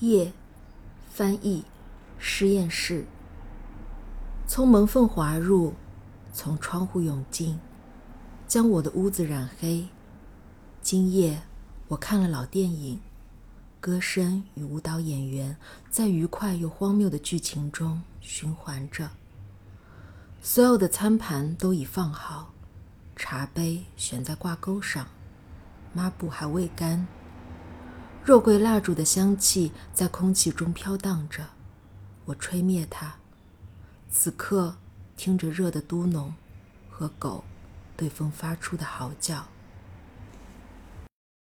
夜，翻译，实验室。从门缝滑入，从窗户涌进，将我的屋子染黑。今夜我看了老电影，歌声与舞蹈演员在愉快又荒谬的剧情中循环着。所有的餐盘都已放好，茶杯悬在挂钩上，抹布还未干。肉桂蜡烛的香气在空气中飘荡着，我吹灭它。此刻听着热的嘟哝和狗对风发出的嚎叫。